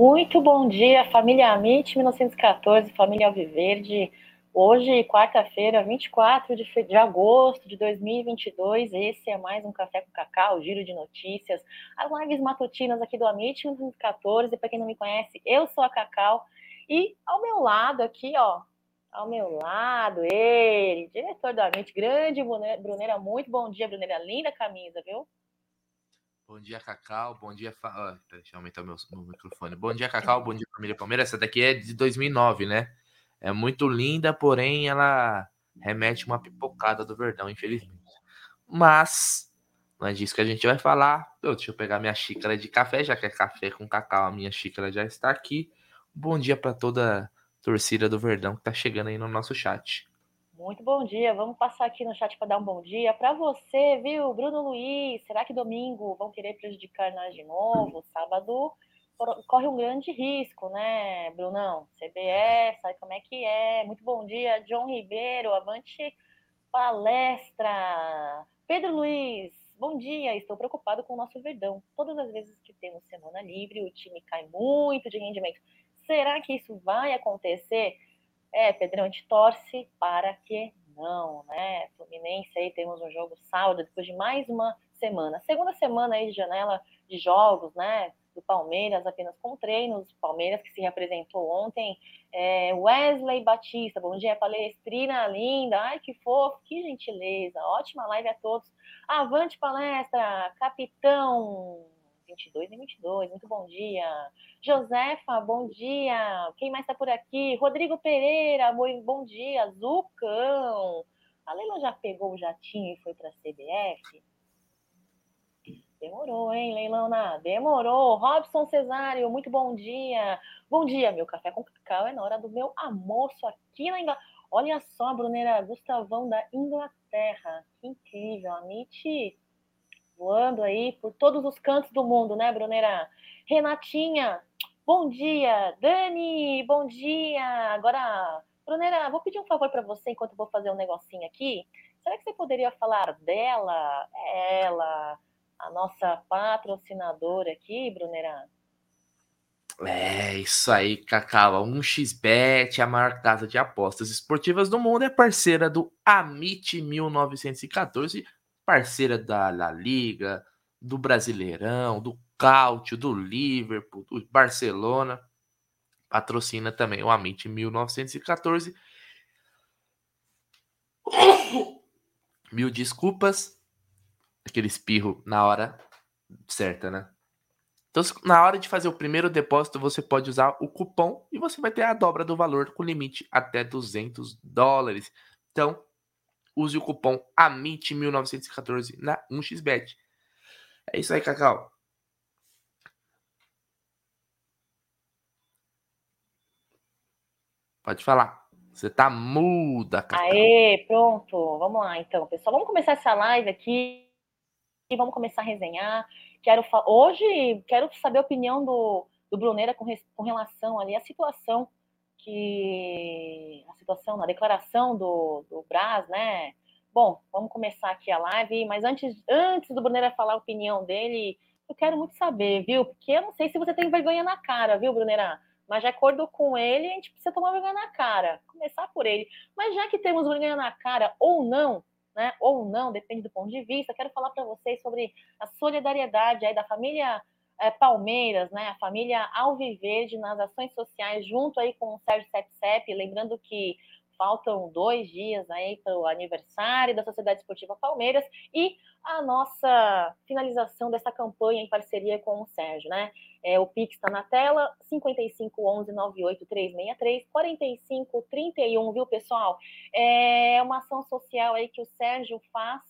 Muito bom dia, família Amit 1914, família Alviverde. Hoje, quarta-feira, 24 de, de agosto de 2022, esse é mais um Café com Cacau, giro de notícias, as lives matutinas aqui do Amit 1914. Para quem não me conhece, eu sou a Cacau e ao meu lado aqui, ó, ao meu lado, ele, diretor do Amit, grande Brunera, muito bom dia, Brunera, linda camisa, viu? Bom dia, Cacau. Bom dia. Fa... deixa eu aumentar meu, meu microfone. Bom dia, Cacau. Bom dia, família Palmeiras. Essa daqui é de 2009, né? É muito linda, porém ela remete uma pipocada do Verdão, infelizmente. Mas não é disso que a gente vai falar. Eu, deixa eu pegar minha xícara de café, já que é café com cacau, a minha xícara já está aqui. Bom dia para toda a torcida do Verdão que tá chegando aí no nosso chat. Muito bom dia. Vamos passar aqui no chat para dar um bom dia para você, viu, Bruno Luiz? Será que domingo vão querer prejudicar nós de novo? Sábado corre um grande risco, né, Brunão? CBS, sabe como é que é? Muito bom dia, John Ribeiro, avante palestra. Pedro Luiz, bom dia. Estou preocupado com o nosso Verdão. Todas as vezes que temos semana livre, o time cai muito de rendimento. Será que isso vai acontecer? É, Pedrão, a gente torce para que não, né? Fluminense aí temos um jogo sábado, depois de mais uma semana. Segunda semana aí de janela de jogos, né? Do Palmeiras, apenas com treinos. Palmeiras que se representou ontem. É, Wesley Batista, bom dia, palestrina linda. Ai, que fofo, que gentileza. Ótima live a todos. Avante palestra, capitão 22 e 22. Muito bom dia. Josefa, bom dia. Quem mais está por aqui? Rodrigo Pereira, bom dia. Zucão. A Leila já pegou o jatinho e foi para a CBF? Demorou, hein, Leilona? Demorou. Robson Cesário, muito bom dia. Bom dia, meu café com cacau é na hora do meu almoço aqui na Inglaterra. Olha só, Brunera, Gustavão da Inglaterra. Que incrível. A Nietzsche voando aí por todos os cantos do mundo, né, Brunera? Renatinha, bom dia. Dani, bom dia. Agora, Brunera, vou pedir um favor para você enquanto eu vou fazer um negocinho aqui. Será que você poderia falar dela, ela, a nossa patrocinadora aqui, Brunera? É isso aí, Cacau. 1xBet, a maior casa de apostas esportivas do mundo, é parceira do Amit 1914 parceira da La Liga, do Brasileirão, do Cáutio, do Liverpool, do Barcelona. Patrocina também o Amit 1914. Mil desculpas. Aquele espirro na hora certa, né? Então, na hora de fazer o primeiro depósito, você pode usar o cupom e você vai ter a dobra do valor com limite até 200 dólares. Então, use o cupom AMIT1914 na 1xBet. É isso aí, Cacau. Pode falar. Você tá muda, Cacau. Aê, pronto. Vamos lá, então, pessoal. Vamos começar essa live aqui e vamos começar a resenhar. Quero hoje quero saber a opinião do, do Bruneira com, com relação ali à situação que a situação, na declaração do, do Braz, né? Bom, vamos começar aqui a live, mas antes, antes do Brunera falar a opinião dele, eu quero muito saber, viu? Porque eu não sei se você tem vergonha na cara, viu, Brunera? Mas de acordo com ele, a gente precisa tomar vergonha na cara. Começar por ele. Mas já que temos vergonha na cara ou não, né? Ou não, depende do ponto de vista, quero falar para vocês sobre a solidariedade aí da família é, Palmeiras, né, a família Alviverde nas ações sociais, junto aí com o Sérgio Sepsep, lembrando que faltam dois dias aí para o aniversário da Sociedade Esportiva Palmeiras e a nossa finalização dessa campanha em parceria com o Sérgio, né? É, o Pix está na tela, 5511 98363 4531, viu, pessoal? É uma ação social aí que o Sérgio faz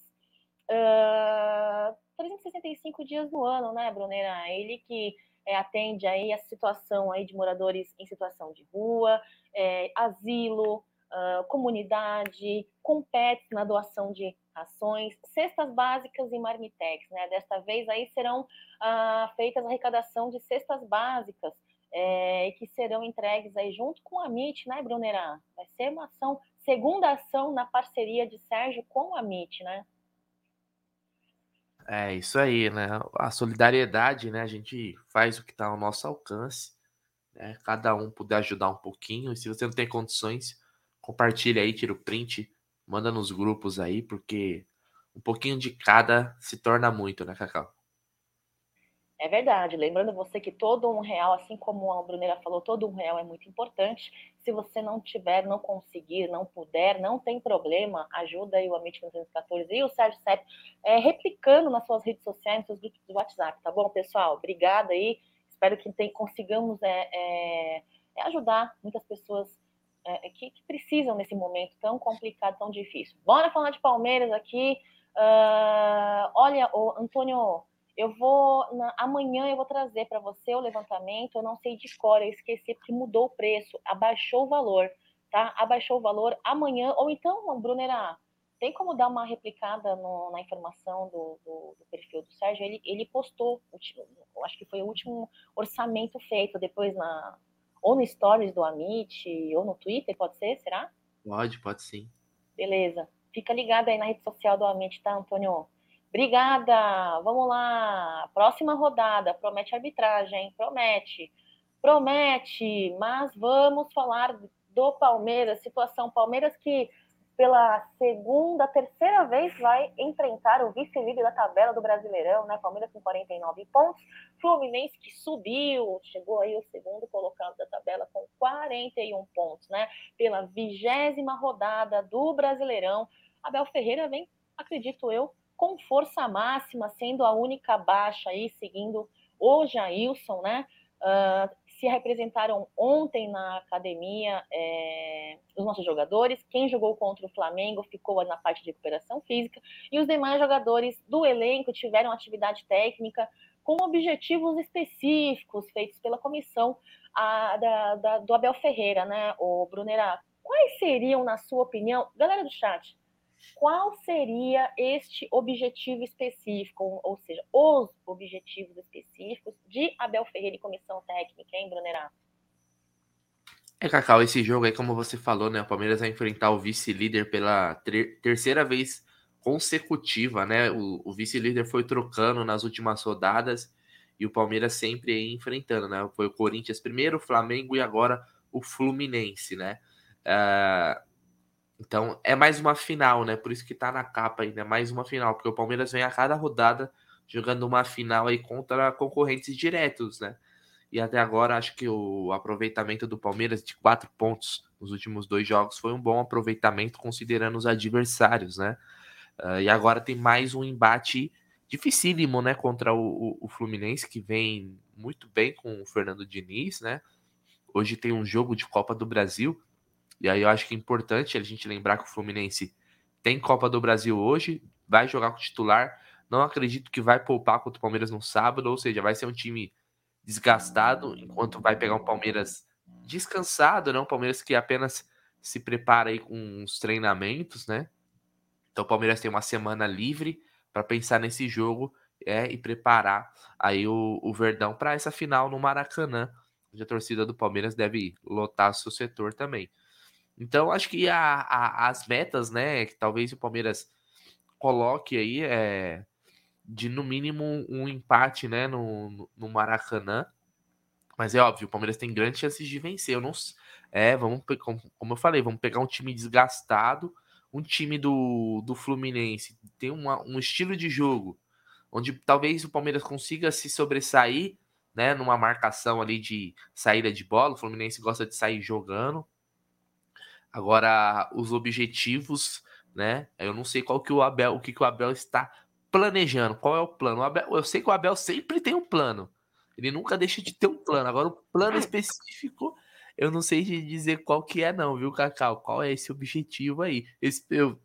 uh, 365 dias no ano, né, Brunera? Ele que é, atende aí a situação aí de moradores em situação de rua, é, asilo, uh, comunidade, compete na doação de ações, cestas básicas e marmitex, né? Desta vez aí serão uh, feitas a arrecadação de cestas básicas é, que serão entregues aí junto com a MIT, né, Brunera? Vai ser uma ação, segunda ação na parceria de Sérgio com a MIT, né? É isso aí, né? A solidariedade, né? A gente faz o que está ao nosso alcance. né? Cada um puder ajudar um pouquinho. E se você não tem condições, compartilha aí, tira o print, manda nos grupos aí, porque um pouquinho de cada se torna muito, né, Cacau? É verdade. Lembrando você que todo um real, assim como a Brunera falou, todo um real é muito importante. Se você não tiver, não conseguir, não puder, não tem problema, ajuda aí o Amit 1914 e o Sérgio Sepp é, replicando nas suas redes sociais, nos seus grupos do WhatsApp, tá bom, pessoal? Obrigada aí. Espero que tem, consigamos é, é, é ajudar muitas pessoas é, que, que, precisam nesse momento tão complicado, tão difícil. Bora falar de Palmeiras aqui. Uh, olha, o Antônio eu vou na, amanhã eu vou trazer para você o levantamento. Eu não sei de cor, eu esqueci porque mudou o preço, abaixou o valor, tá? Abaixou o valor amanhã ou então, Brunera, tem como dar uma replicada no, na informação do, do, do, perfil do Sérgio? Ele, ele postou, acho que foi o último orçamento feito depois na ou no Stories do Amit ou no Twitter, pode ser? Será? Pode, pode sim. Beleza. Fica ligado aí na rede social do Amit, tá, Antônio? Obrigada. Vamos lá. Próxima rodada. Promete arbitragem. Promete. Promete. Mas vamos falar do Palmeiras. Situação Palmeiras que pela segunda, terceira vez vai enfrentar o vice-líder da tabela do Brasileirão, né? Palmeiras com 49 pontos, Fluminense que subiu, chegou aí o segundo colocado da tabela com 41 pontos, né? Pela vigésima rodada do Brasileirão, Abel Ferreira vem, acredito eu, com força máxima, sendo a única baixa aí, seguindo o Jailson, né? Uh, se representaram ontem na academia é, os nossos jogadores. Quem jogou contra o Flamengo ficou na parte de recuperação física e os demais jogadores do elenco tiveram atividade técnica com objetivos específicos feitos pela comissão a, da, da, do Abel Ferreira, né? O Brunera, quais seriam, na sua opinião, galera do chat, qual seria este objetivo específico, ou seja, os objetivos específicos de Abel Ferreira e comissão técnica, hein, Brunerá? É, Cacau, esse jogo aí, como você falou, né? O Palmeiras vai enfrentar o vice-líder pela ter terceira vez consecutiva, né? O, o vice-líder foi trocando nas últimas rodadas e o Palmeiras sempre aí enfrentando, né? Foi o Corinthians primeiro, o Flamengo e agora o Fluminense, né? Uh, então é mais uma final, né? Por isso que tá na capa ainda, é mais uma final, porque o Palmeiras vem a cada rodada jogando uma final aí contra concorrentes diretos, né? E até agora acho que o aproveitamento do Palmeiras de quatro pontos nos últimos dois jogos foi um bom aproveitamento considerando os adversários, né? Uh, e agora tem mais um embate dificílimo, né? Contra o, o, o Fluminense, que vem muito bem com o Fernando Diniz, né? Hoje tem um jogo de Copa do Brasil e aí eu acho que é importante a gente lembrar que o Fluminense tem Copa do Brasil hoje, vai jogar com titular. Não acredito que vai poupar contra o Palmeiras no sábado, ou seja, vai ser um time desgastado, enquanto vai pegar um Palmeiras descansado, né? Um Palmeiras que apenas se prepara aí com os treinamentos, né? Então o Palmeiras tem uma semana livre para pensar nesse jogo é, e preparar aí o, o Verdão para essa final no Maracanã, onde a torcida do Palmeiras deve lotar seu setor também. Então, acho que a, a, as metas, né, que talvez o Palmeiras coloque aí é de no mínimo um empate, né, no, no Maracanã. Mas é óbvio, o Palmeiras tem grandes chances de vencer. Eu não, é, vamos, como eu falei, vamos pegar um time desgastado, um time do, do Fluminense tem uma, um estilo de jogo onde talvez o Palmeiras consiga se sobressair, né, numa marcação ali de saída de bola. O Fluminense gosta de sair jogando, Agora, os objetivos, né? Eu não sei qual que o Abel, o que, que o Abel está planejando. Qual é o plano? O Abel, eu sei que o Abel sempre tem um plano. Ele nunca deixa de ter um plano. Agora, o plano específico, eu não sei dizer qual que é, não, viu, Cacau? Qual é esse objetivo aí? Esse, eu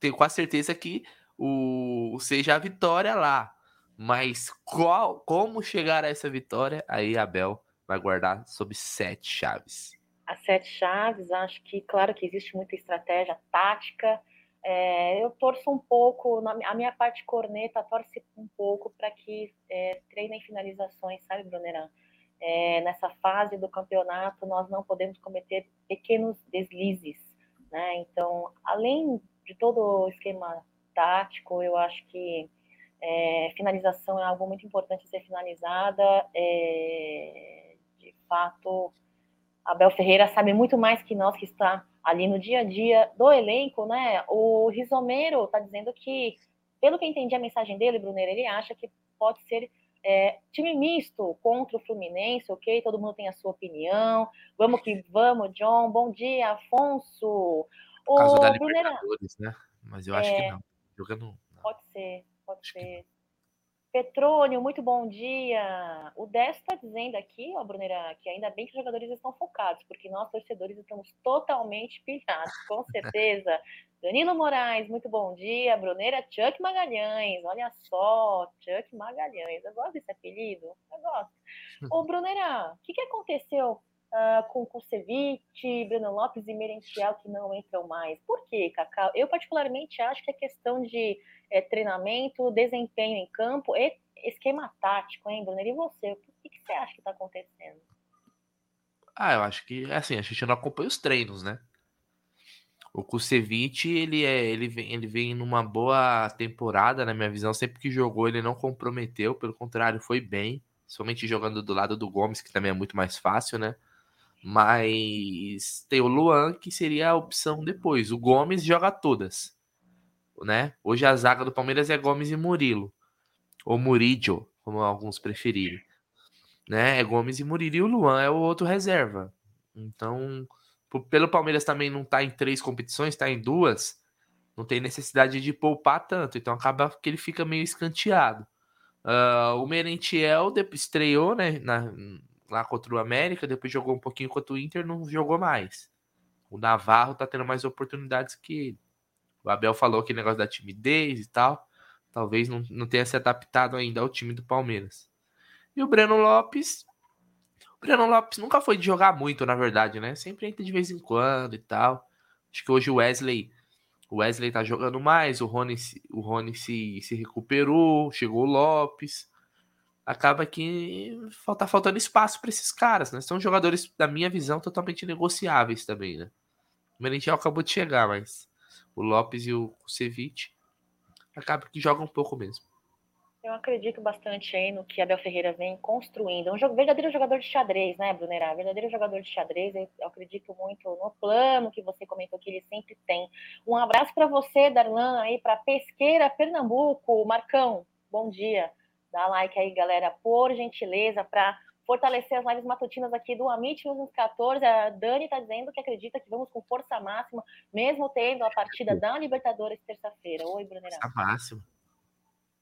tenho quase certeza que o seja a vitória lá. Mas qual, como chegar a essa vitória? Aí Abel vai guardar sob sete chaves as sete chaves, acho que, claro que existe muita estratégia tática. É, eu torço um pouco, a minha parte corneta torce um pouco para que é, treinem finalizações, sabe, Brunerã? É, nessa fase do campeonato, nós não podemos cometer pequenos deslizes, né? Então, além de todo o esquema tático, eu acho que é, finalização é algo muito importante ser finalizada. É, fato, Abel Ferreira sabe muito mais que nós que está ali no dia a dia do elenco, né? O Risomeiro está dizendo que, pelo que entendi a mensagem dele, Brunner, ele acha que pode ser é, time misto contra o Fluminense, ok? Todo mundo tem a sua opinião. Vamos que vamos, John. Bom dia, Afonso. Por causa da Libertadores, né? Mas eu acho é, que não. Jogando. Pode ser, pode acho ser. Petrônio, muito bom dia. O Décio está dizendo aqui, ó, Brunera, que ainda bem que os jogadores estão focados, porque nós, torcedores, estamos totalmente pilhados, com certeza. Danilo Moraes, muito bom dia. Bruneira Chuck Magalhães, olha só, Chuck Magalhães. Eu gosto desse apelido, eu gosto. Ô, Bruneira, o que, que aconteceu uh, com Kusevich, Bruno Lopes e Merentiel que não entram mais. Por quê, Cacau? Eu particularmente acho que é questão de é, treinamento, desempenho em campo e esquema tático, hein, Bruno? E você? O que, que você acha que está acontecendo? Ah, eu acho que, assim, a gente não acompanha os treinos, né? O Kusevich, ele, é, ele, vem, ele vem numa boa temporada, na minha visão. Sempre que jogou, ele não comprometeu, pelo contrário, foi bem. Somente jogando do lado do Gomes, que também é muito mais fácil, né? Mas tem o Luan, que seria a opção depois. O Gomes joga todas. Né? Hoje a zaga do Palmeiras é Gomes e Murilo. Ou Murillo, como alguns preferirem. Né? É Gomes e Murilo. E o Luan é o outro reserva. Então, pelo Palmeiras também não tá em três competições, tá em duas. Não tem necessidade de poupar tanto. Então acaba que ele fica meio escanteado. Uh, o Merentiel estreou né, na, lá contra o América, depois jogou um pouquinho contra o Inter, não jogou mais. O Navarro tá tendo mais oportunidades que ele. O Abel falou que negócio da timidez e tal. Talvez não, não tenha se adaptado ainda ao time do Palmeiras. E o Breno Lopes. O Breno Lopes nunca foi de jogar muito, na verdade, né? Sempre entra de vez em quando e tal. Acho que hoje o Wesley. O Wesley tá jogando mais, o Rony, o Rony se, se recuperou, chegou o Lopes acaba que falta faltando espaço para esses caras, né? São jogadores, da minha visão, totalmente negociáveis também, né? O Merentiel acabou de chegar, mas o Lopes e o Kusevich acaba que jogam um pouco mesmo. Eu acredito bastante aí no que Abel Ferreira vem construindo. Um verdadeiro jogador de xadrez, né, Brunerá? Verdadeiro jogador de xadrez. Eu acredito muito no plano que você comentou que ele sempre tem. Um abraço para você, Darlan, aí para Pesqueira, Pernambuco. Marcão, bom dia. Dá like aí, galera, por gentileza, para fortalecer as lives matutinas aqui do Amit 14. A Dani está dizendo que acredita que vamos com força máxima, mesmo tendo a partida da Libertadores terça-feira. Oi, Brunerão. Força máxima.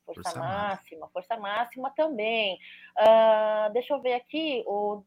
Força, força máxima, máxima, força máxima também. Uh, deixa eu ver aqui, o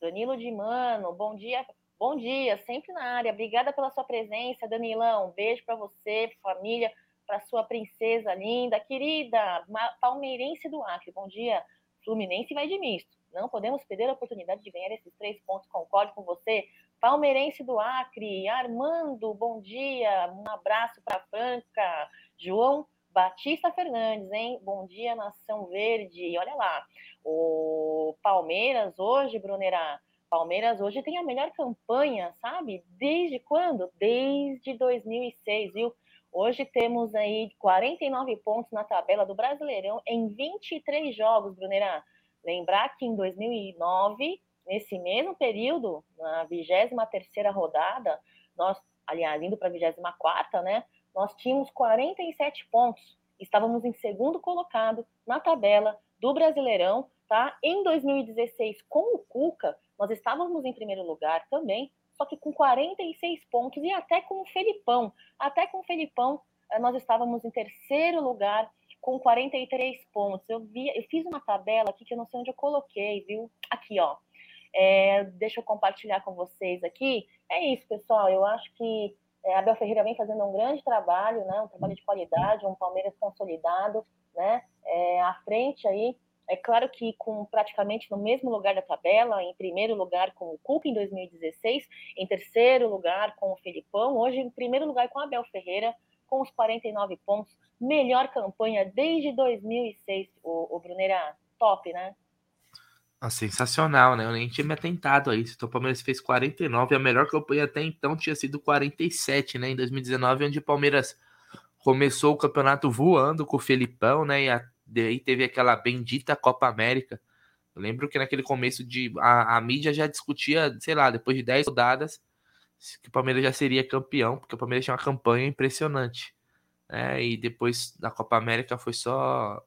Danilo de Mano, bom dia. Bom dia, sempre na área. Obrigada pela sua presença, Danilão. Um beijo para você, família para sua princesa linda, querida, palmeirense do Acre. Bom dia, Fluminense vai de misto. Não podemos perder a oportunidade de ganhar esses três pontos. Concordo com você. Palmeirense do Acre, Armando, bom dia. Um abraço para Franca. João Batista Fernandes, hein? Bom dia, Nação Verde. Olha lá, o Palmeiras hoje, Brunerá. Palmeiras hoje tem a melhor campanha, sabe? Desde quando? Desde 2006, viu? Hoje temos aí 49 pontos na tabela do Brasileirão em 23 jogos, Brunerá. Lembrar que em 2009, nesse mesmo período, na 23ª rodada, nós, aliás, indo para a 24ª, né, nós tínhamos 47 pontos. Estávamos em segundo colocado na tabela do Brasileirão, tá? Em 2016, com o Cuca, nós estávamos em primeiro lugar também, só que com 46 pontos e até com o Felipão. Até com o Felipão, eh, nós estávamos em terceiro lugar com 43 pontos. Eu vi, eu fiz uma tabela aqui que eu não sei onde eu coloquei, viu? Aqui, ó. É, deixa eu compartilhar com vocês aqui. É isso, pessoal. Eu acho que é, Abel Ferreira vem fazendo um grande trabalho, né? Um trabalho de qualidade, um Palmeiras consolidado, né? É, à frente aí é claro que com praticamente no mesmo lugar da tabela, em primeiro lugar com o Cuca em 2016, em terceiro lugar com o Felipão, hoje em primeiro lugar com Abel Ferreira, com os 49 pontos, melhor campanha desde 2006, o, o Bruneira, top, né? Ah, sensacional, né? Eu nem tinha me atentado a isso. Então, o Palmeiras fez 49, a melhor campanha até então tinha sido 47, né? Em 2019, onde o Palmeiras começou o campeonato voando com o Felipão, né? E a Daí teve aquela bendita Copa América, Eu lembro que naquele começo de. A, a mídia já discutia, sei lá, depois de 10 rodadas, que o Palmeiras já seria campeão, porque o Palmeiras tinha uma campanha impressionante. Né? E depois da Copa América foi só,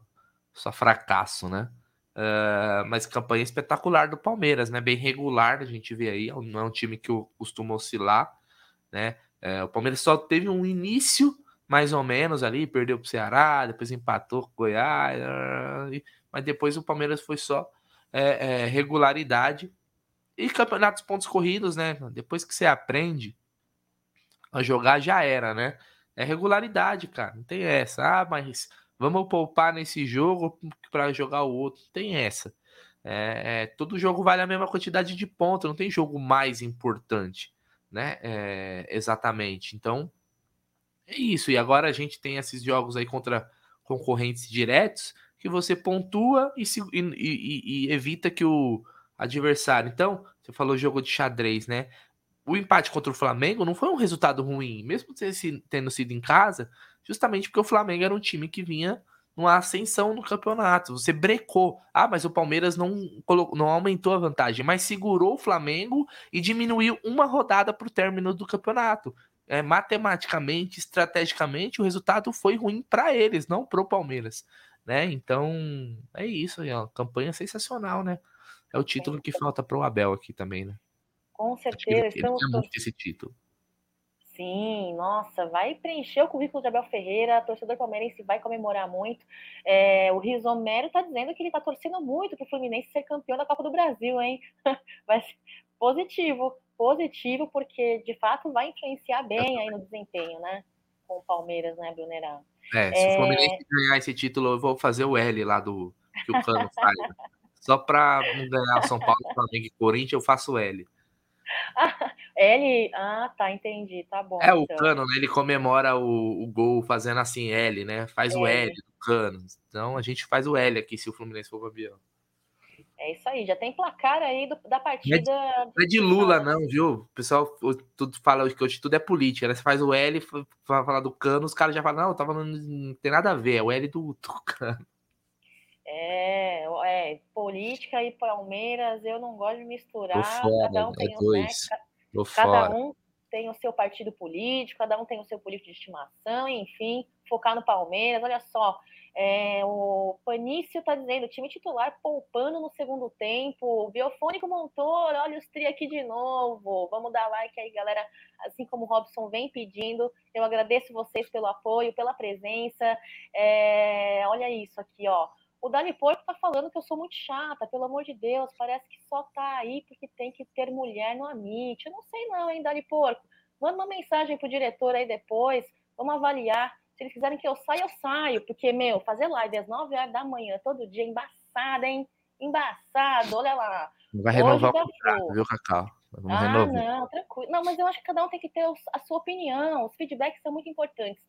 só fracasso, né? Uh, mas campanha espetacular do Palmeiras, né? Bem regular, a gente vê aí. Não é um time que costuma oscilar, né? Uh, o Palmeiras só teve um início mais ou menos ali, perdeu para o Ceará, depois empatou com o Goiás, mas depois o Palmeiras foi só é, é, regularidade e campeonatos pontos corridos, né? Depois que você aprende a jogar, já era, né? É regularidade, cara. Não tem essa. Ah, mas vamos poupar nesse jogo para jogar o outro. Não tem essa. É, é, todo jogo vale a mesma quantidade de pontos. Não tem jogo mais importante, né? É, exatamente. Então, é isso. E agora a gente tem esses jogos aí contra concorrentes diretos que você pontua e, se, e, e, e evita que o adversário. Então, você falou jogo de xadrez, né? O empate contra o Flamengo não foi um resultado ruim, mesmo tendo sido em casa, justamente porque o Flamengo era um time que vinha numa ascensão no campeonato. Você brecou. Ah, mas o Palmeiras não, colocou, não aumentou a vantagem, mas segurou o Flamengo e diminuiu uma rodada para o término do campeonato. É, matematicamente, estrategicamente, o resultado foi ruim para eles, não para o Palmeiras né? Então, é isso aí, ó. Campanha sensacional, né? É o título que falta para o Abel aqui também, né? Com certeza, estamos. muito esse título. Sim, nossa, vai preencher o currículo de Abel Ferreira, torcedor palmeirense vai comemorar muito. É, o Rizomero está dizendo que ele está torcendo muito para o Fluminense ser campeão da Copa do Brasil, hein? Vai ser positivo, positivo, porque de fato vai influenciar bem aí no desempenho, né? Com o Palmeiras, né, Brunerá? É, se é... o Fluminense ganhar esse título, eu vou fazer o L lá do que o Cano faz. Só para não ganhar São Paulo, Flamengo e Corinthians, eu faço L. L? Ah, tá, entendi. Tá bom. É, o então. Cano, né, ele comemora o, o gol fazendo assim L, né? Faz o L do Cano. Então a gente faz o L aqui se o Fluminense for campeão. É isso aí, já tem placar aí do, da partida. Não é de, Lula, não, viu? O pessoal tudo fala que hoje tudo é política, né? Você faz o L, fala, falar do cano, os caras já falam, não, tá falando, não tem nada a ver, é o L do, do cano. É, é, política e Palmeiras, eu não gosto de misturar. Fora, cada um tem é dois. Né, cada fora. um tem o seu partido político, cada um tem o seu político de estimação, enfim, focar no Palmeiras. Olha só, é, o Panício está dizendo, time titular poupando no segundo tempo, Biofônico Montor, olha os tri aqui de novo. Vamos dar like aí, galera. Assim como o Robson vem pedindo, eu agradeço vocês pelo apoio, pela presença. É, olha isso aqui, ó. O Dani Porco tá falando que eu sou muito chata, pelo amor de Deus, parece que só tá aí porque tem que ter mulher no Amit. Eu não sei não, hein, Dani Porco. Manda uma mensagem pro diretor aí depois, vamos avaliar. Se eles quiserem que eu saia, eu saio, porque, meu, fazer live às 9 horas da manhã, todo dia, embaçado, hein? Embaçado, olha lá. Vai renovar o contrato, viu, Cacau? Vamos ah, renovar. não, tranquilo. Não, mas eu acho que cada um tem que ter a sua opinião. Os feedbacks são muito importantes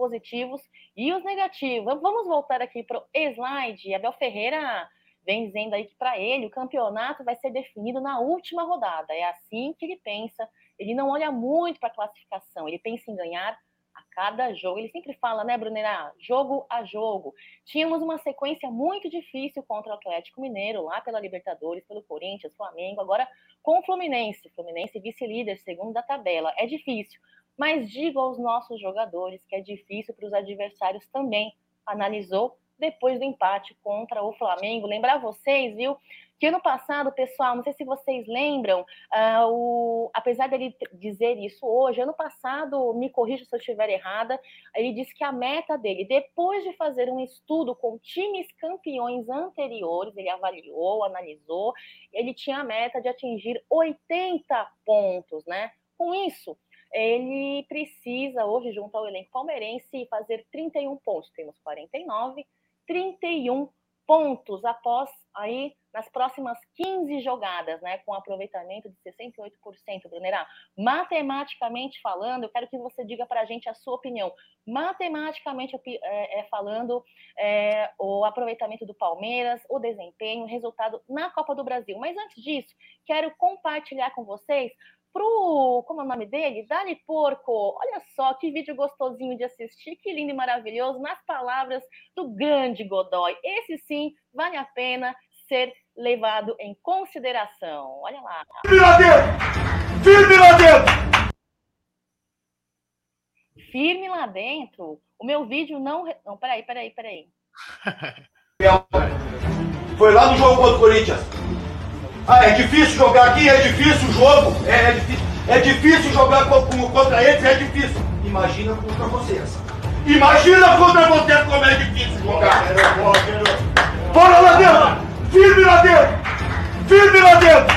positivos e os negativos. Vamos voltar aqui para o slide. Abel Ferreira vem dizendo aí que para ele o campeonato vai ser definido na última rodada. É assim que ele pensa. Ele não olha muito para a classificação, ele pensa em ganhar a cada jogo. Ele sempre fala, né, Brunera? Jogo a jogo. Tínhamos uma sequência muito difícil contra o Atlético Mineiro, lá pela Libertadores, pelo Corinthians, Flamengo, agora com o Fluminense. Fluminense vice-líder, segundo da tabela. É difícil mas digo aos nossos jogadores que é difícil para os adversários também. Analisou depois do empate contra o Flamengo. Lembrar vocês, viu, que ano passado, pessoal, não sei se vocês lembram, uh, o, apesar dele dizer isso hoje, ano passado, me corrija se eu estiver errada, ele disse que a meta dele, depois de fazer um estudo com times campeões anteriores, ele avaliou, analisou, ele tinha a meta de atingir 80 pontos, né? Com isso, ele precisa hoje, junto ao elenco palmeirense, fazer 31 pontos. Temos 49, 31 pontos após aí nas próximas 15 jogadas, né, com aproveitamento de 68%, Brunerá. Matematicamente falando, eu quero que você diga para a gente a sua opinião. Matematicamente é, é, falando, é, o aproveitamento do Palmeiras, o desempenho, o resultado na Copa do Brasil. Mas antes disso, quero compartilhar com vocês pro, como é o nome dele? Dali Porco. Olha só que vídeo gostosinho de assistir, que lindo e maravilhoso, nas palavras do grande Godoy. Esse sim vale a pena ser levado em consideração. Olha lá. Firme lá dentro! Firme lá dentro! Firme lá dentro? O meu vídeo não. Não, peraí, peraí, peraí. Foi lá no jogo contra o Corinthians. Ah, é difícil jogar aqui, é difícil o jogo. É, é, difícil, é difícil jogar contra eles, é difícil. Imagina contra vocês. Imagina contra vocês como é difícil jogar. Bora lá dentro! Firme lá dentro! Firme lá dentro!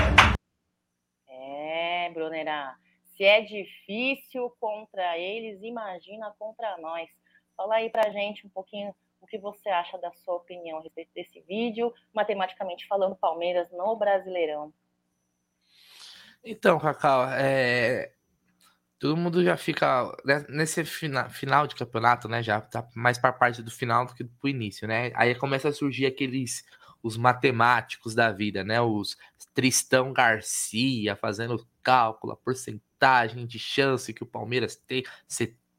É, Brunera. Se é difícil contra eles, imagina contra nós. Fala aí pra gente um pouquinho o que você acha da sua opinião a respeito desse vídeo, matematicamente falando, Palmeiras no Brasileirão. Então, Cacau, é... todo mundo já fica né, nesse final, de campeonato, né? Já tá mais para parte do final do que pro início, né? Aí começa a surgir aqueles os matemáticos da vida, né? Os Tristão Garcia fazendo cálculo, a porcentagem de chance que o Palmeiras tem,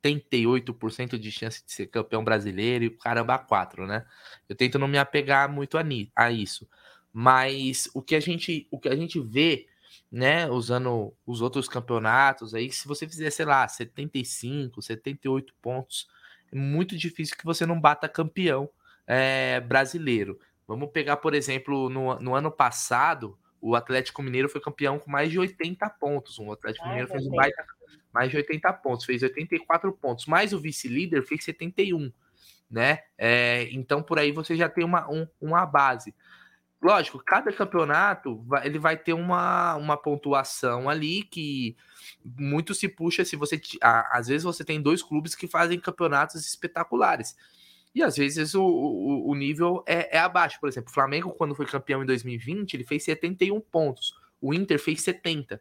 78% de chance de ser campeão brasileiro e caramba, quatro, né? Eu tento não me apegar muito a, a isso. Mas o que a gente, o que a gente vê, né, usando os outros campeonatos aí, se você fizer, sei lá, 75, 78 pontos, é muito difícil que você não bata campeão é, brasileiro. Vamos pegar, por exemplo, no, no ano passado, o Atlético Mineiro foi campeão com mais de 80 pontos. O Atlético Mineiro fez um baita mais de 80 pontos, fez 84 pontos, mais o vice-líder fez 71, né? É, então por aí você já tem uma, um, uma base. Lógico, cada campeonato ele vai ter uma, uma pontuação ali que muito se puxa se você. Às vezes você tem dois clubes que fazem campeonatos espetaculares. E às vezes o, o, o nível é, é, abaixo. Por exemplo, o Flamengo, quando foi campeão em 2020, ele fez 71 pontos. O Inter fez 70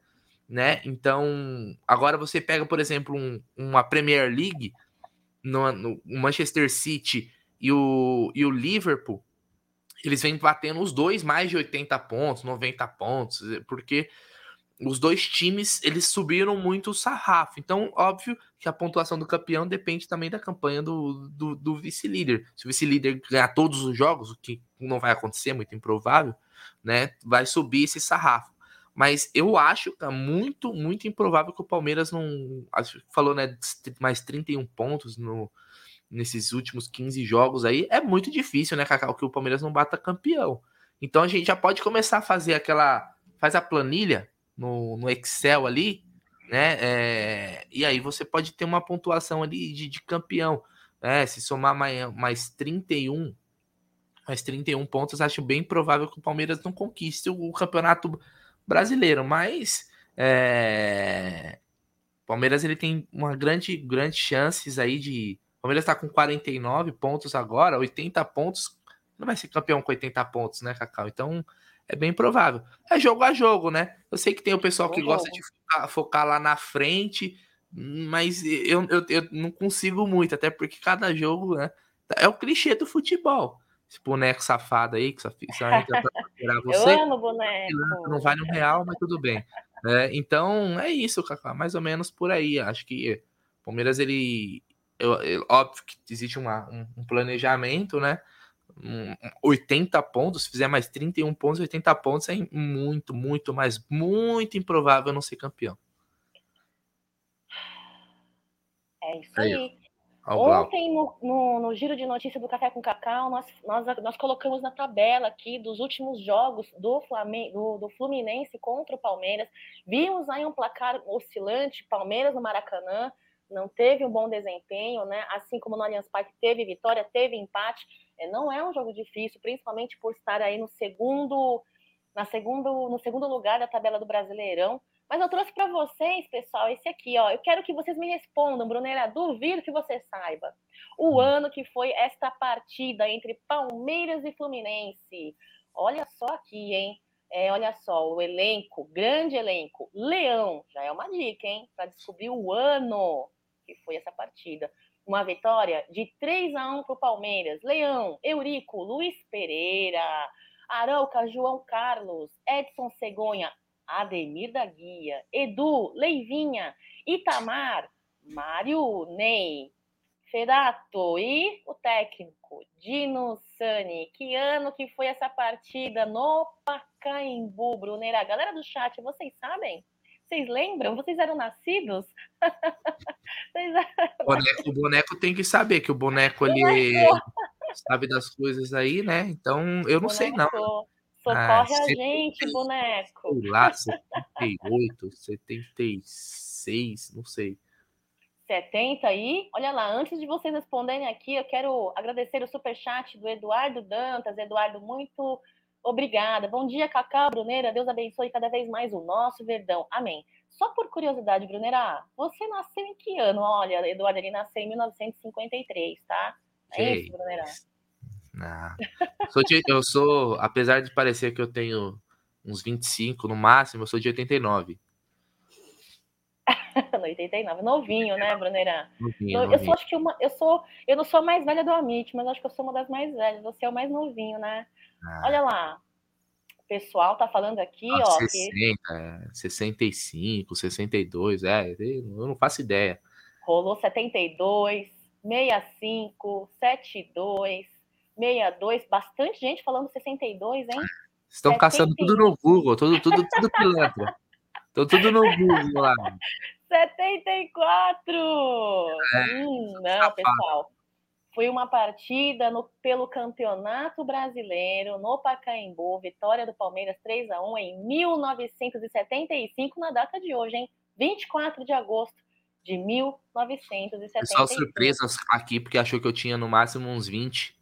né? Então, agora você pega, por exemplo, um, uma Premier League, no, no Manchester City e o, e o Liverpool, eles vêm batendo os dois mais de 80 pontos, 90 pontos, porque os dois times eles subiram muito o sarrafo. Então, óbvio que a pontuação do campeão depende também da campanha do, do, do vice-líder. Se o vice-líder ganhar todos os jogos, o que não vai acontecer, muito improvável, né? Vai subir esse sarrafo. Mas eu acho é muito, muito improvável que o Palmeiras não. Falou, né? Mais 31 pontos no, nesses últimos 15 jogos aí. É muito difícil, né, Cacau, que o Palmeiras não bata campeão. Então a gente já pode começar a fazer aquela. Faz a planilha no, no Excel ali, né? É, e aí você pode ter uma pontuação ali de, de campeão. Né? Se somar mais, mais 31, mais 31 pontos, acho bem provável que o Palmeiras não conquiste o campeonato brasileiro, mas é... Palmeiras ele tem uma grande, grande chances aí de. Palmeiras está com 49 pontos agora, 80 pontos. Não vai ser campeão com 80 pontos, né, Cacau? Então é bem provável. É jogo a jogo, né? Eu sei que tem o pessoal que gosta de focar, focar lá na frente, mas eu, eu, eu, não consigo muito, até porque cada jogo né, é o clichê do futebol esse boneco safado aí, que só, só entra pra tirar você. Eu amo boneco. Não vale um real, mas tudo bem. É, então, é isso, Cacá, mais ou menos por aí. Acho que o Palmeiras, ele. Eu, eu, óbvio que existe uma, um, um planejamento, né? Um, 80 pontos, se fizer mais 31 pontos, 80 pontos é muito, muito, mas muito improvável não ser campeão. É isso aí. aí. Ontem, no, no, no, giro de notícia do Café com Cacau, nós, nós, nós colocamos na tabela aqui dos últimos jogos do, Flamengo, do, do Fluminense contra o Palmeiras. Vimos aí um placar oscilante, Palmeiras no Maracanã, não teve um bom desempenho, né? Assim como no Allianz Parque teve vitória, teve empate. É, não é um jogo difícil, principalmente por estar aí no segundo, na segundo, no segundo lugar da tabela do Brasileirão. Mas eu trouxe para vocês, pessoal, esse aqui, ó. Eu quero que vocês me respondam, Brunella. Duvido que você saiba. O hum. ano que foi esta partida entre Palmeiras e Fluminense. Olha só aqui, hein? É, olha só, o elenco, grande elenco. Leão, já é uma dica, hein? Para descobrir o ano que foi essa partida. Uma vitória de 3 a 1 para o Palmeiras. Leão, Eurico, Luiz Pereira, Arauca, João Carlos, Edson Cegonha, Ademir da Guia, Edu, Leivinha, Itamar, Mário Ney, Ferato e o técnico Dino Sani. Que ano que foi essa partida no Pacaembu, Brunera? Galera do chat, vocês sabem? Vocês lembram? Vocês eram nascidos? Vocês O, boneco, o boneco tem que saber que o boneco ele sabe das coisas aí, né? Então eu não boneco. sei não. Socorre ah, a gente, boneco. Sei lá, 78, 76, não sei. 70 aí. Olha lá, antes de vocês responderem aqui, eu quero agradecer o super chat do Eduardo Dantas. Eduardo, muito obrigada. Bom dia, Cacá, Bruneira. Deus abençoe cada vez mais o nosso Verdão. Amém. Só por curiosidade, Bruneira, você nasceu em que ano? Olha, Eduardo, ele nasceu em 1953, tá? É isso, Bruneira? Não. Sou de, eu sou, apesar de parecer que eu tenho uns 25 no máximo, eu sou de 89. no 89, novinho, né, Brunerã? Novinho, eu, novinho. sou acho que uma, eu sou, eu não sou a mais velha do Amit, mas acho que eu sou uma das mais velhas. Você é o mais novinho, né? Ah. Olha lá. O pessoal tá falando aqui, ah, ó. 60, que... 65, 62, é, eu não faço ideia. Rolou 72, 65, 72, 62, bastante gente falando 62, hein? Estão 71. caçando tudo no Google, tudo, tudo, tudo pilantra. Estão tudo no Google lá. 74! É, hum, não, pessoal. Foi uma partida no, pelo Campeonato Brasileiro, no Pacaembu, vitória do Palmeiras 3 a 1 em 1975, na data de hoje, hein? 24 de agosto de 1975. Pessoal surpresa aqui, porque achou que eu tinha no máximo uns 20.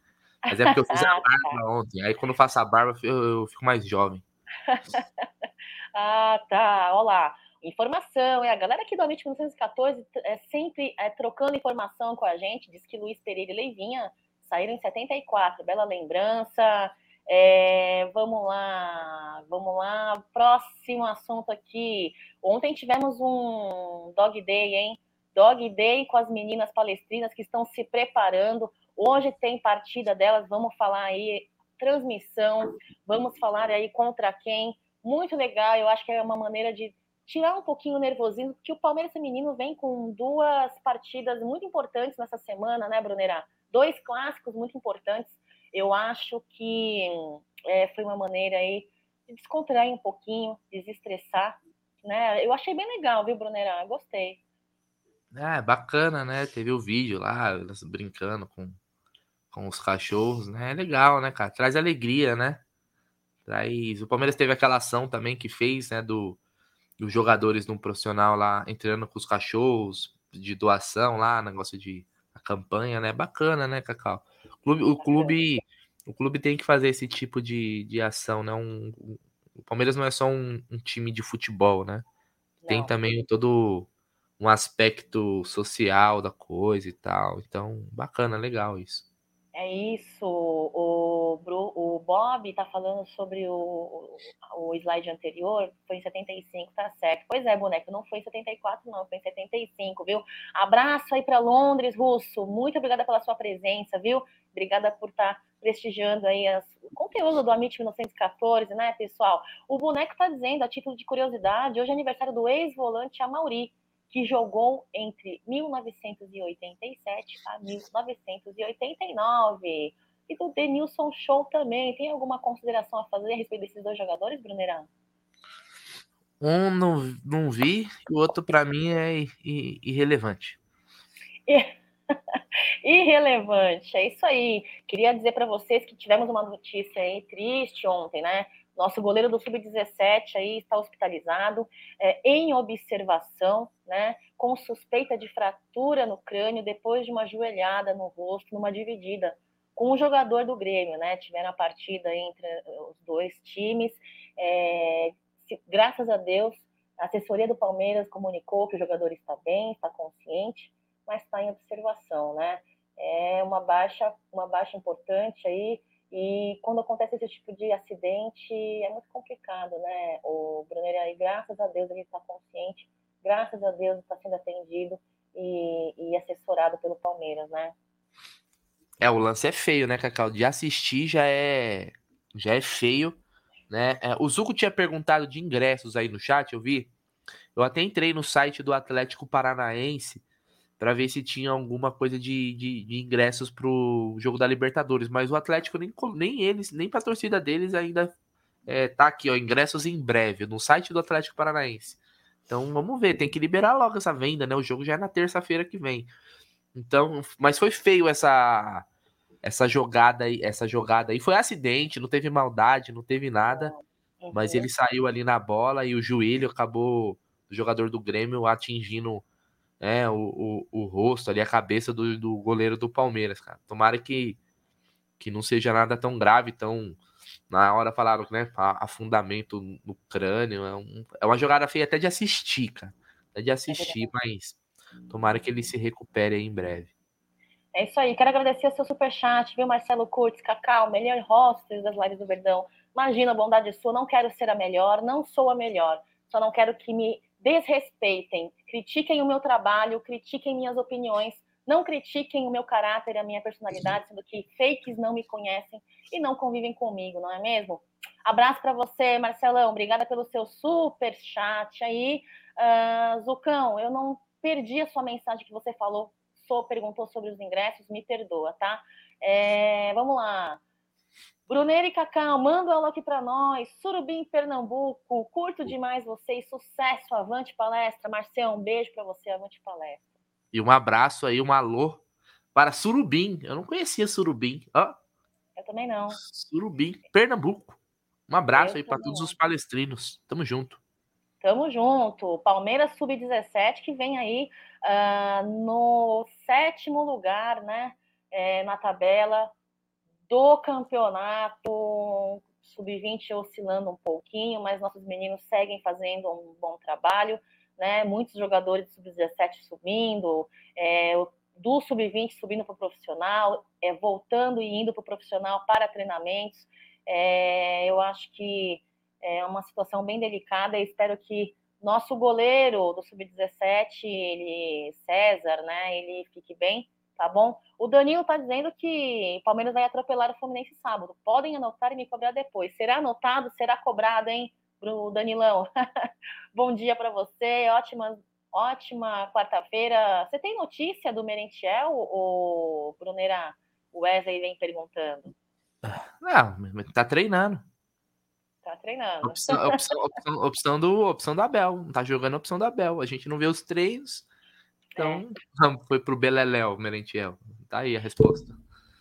Mas é porque eu fiz a barba ontem. Aí quando eu faço a barba, eu, fico mais jovem. ah, tá. Olha lá. Informação, é a galera aqui do Amit 1914 é sempre é, trocando informação com a gente. Diz que Luiz Pereira e Leivinha saíram em 74, bela lembrança. É, vamos lá, vamos lá. Próximo assunto aqui. Ontem tivemos um Dog Day, hein? Dog Day com as meninas palestrinas que estão se preparando Hoje tem partida delas, vamos falar aí, transmissão, vamos falar aí contra quem. Muito legal, eu acho que é uma maneira de tirar um pouquinho o nervosismo, porque o Palmeiras Feminino vem com duas partidas muito importantes nessa semana, né, Brunera? Dois clássicos muito importantes. Eu acho que é, foi uma maneira aí de descontrair um pouquinho, desestressar, né? Eu achei bem legal, viu, Brunera? Gostei. É, bacana, né? Teve o vídeo lá, brincando com com os cachorros, né? É legal, né, cara? Traz alegria, né? Traz... O Palmeiras teve aquela ação também que fez, né, do, dos jogadores de um profissional lá entrando com os cachorros de doação lá, negócio de a campanha, né? Bacana, né, Cacau? O clube, o clube, o clube tem que fazer esse tipo de, de ação, né? Um, um, o Palmeiras não é só um, um time de futebol, né? Tem não. também todo um aspecto social da coisa e tal. Então, bacana, legal isso. É isso. O, o Bob está falando sobre o, o slide anterior, foi em 75, tá certo. Pois é, boneco, não foi em 74, não, foi em 75, viu? Abraço aí para Londres, Russo. Muito obrigada pela sua presença, viu? Obrigada por estar tá prestigiando aí as, o conteúdo do Amit 1914, né, pessoal? O boneco está dizendo, a título de curiosidade, hoje é aniversário do ex-volante Amauri que jogou entre 1987 a 1989. E do Denilson Show também. Tem alguma consideração a fazer a respeito desses dois jogadores, Brunerão? Um não, não vi, o outro para mim é irrelevante. irrelevante, é isso aí. Queria dizer para vocês que tivemos uma notícia aí triste ontem, né? Nosso goleiro do Sub-17 aí está hospitalizado é, em observação, né, com suspeita de fratura no crânio depois de uma joelhada no rosto, numa dividida com o jogador do Grêmio, né? Tiveram a partida entre os dois times. É, se, graças a Deus, a assessoria do Palmeiras comunicou que o jogador está bem, está consciente, mas está em observação, né? É uma baixa, uma baixa importante aí e quando acontece esse tipo de acidente, é muito complicado, né? O Brunner aí, graças a Deus, ele está consciente, graças a Deus está sendo atendido e, e, assessorado pelo Palmeiras, né? É, o lance é feio, né, Cacau? De assistir já é, já é feio, né? É, o Zuco tinha perguntado de ingressos aí no chat, eu vi. Eu até entrei no site do Atlético Paranaense para ver se tinha alguma coisa de, de, de ingressos pro jogo da Libertadores. Mas o Atlético nem, nem eles, nem pra torcida deles ainda é, tá aqui, ó, ingressos em breve, no site do Atlético Paranaense. Então vamos ver, tem que liberar logo essa venda, né? O jogo já é na terça-feira que vem. Então, mas foi feio essa essa jogada aí, essa jogada aí foi acidente, não teve maldade, não teve nada, mas ele saiu ali na bola e o joelho acabou o jogador do Grêmio atingindo é, o, o, o rosto ali, a cabeça do, do goleiro do Palmeiras, cara. Tomara que, que não seja nada tão grave, tão. Na hora falaram, né? Afundamento no crânio. É, um, é uma jogada feia até de assistir, cara. Até de assistir, mas tomara que ele se recupere aí em breve. É isso aí. Quero agradecer o seu superchat, viu, Marcelo Curtis, Cacau, melhor hostess das lives do Verdão. Imagina a bondade sua, não quero ser a melhor, não sou a melhor. Só não quero que me desrespeitem, critiquem o meu trabalho, critiquem minhas opiniões, não critiquem o meu caráter e a minha personalidade, sendo que fakes não me conhecem e não convivem comigo, não é mesmo? Abraço para você, Marcelão. Obrigada pelo seu super chat aí. Uh, Zucão, eu não perdi a sua mensagem que você falou, só perguntou sobre os ingressos, me perdoa, tá? É, vamos lá. Bruneira e Cacau, manda um alô aqui para nós. Surubim, Pernambuco, curto demais vocês. Sucesso, avante palestra. Marcel, um beijo para você, avante palestra. E um abraço aí, um alô para Surubim. Eu não conhecia Surubim. Ó. Eu também não. Surubim, Pernambuco. Um abraço Eu aí para todos os palestrinos. Tamo junto. Tamo junto. Palmeiras Sub-17 que vem aí uh, no sétimo lugar, né? É, na tabela do campeonato sub-20 oscilando um pouquinho, mas nossos meninos seguem fazendo um bom trabalho, né? Muitos jogadores sub-17 subindo, é, do sub-20 subindo para o profissional, é, voltando e indo para o profissional para treinamentos. É, eu acho que é uma situação bem delicada e espero que nosso goleiro do sub-17, ele César, né? Ele fique bem tá bom? O Danilo tá dizendo que o Palmeiras vai atropelar o Fluminense sábado. Podem anotar e me cobrar depois. Será anotado, será cobrado, hein, pro Danilão? bom dia para você, ótima, ótima quarta-feira. Você tem notícia do Merentiel, ou Brunera Wesley vem perguntando? Não, tá treinando. Tá treinando. Opção, opção, opção, opção, do, opção da Abel. Tá jogando a opção da Abel. A gente não vê os treinos. Então, é. foi pro Beleléu, Merentiel. Tá aí a resposta.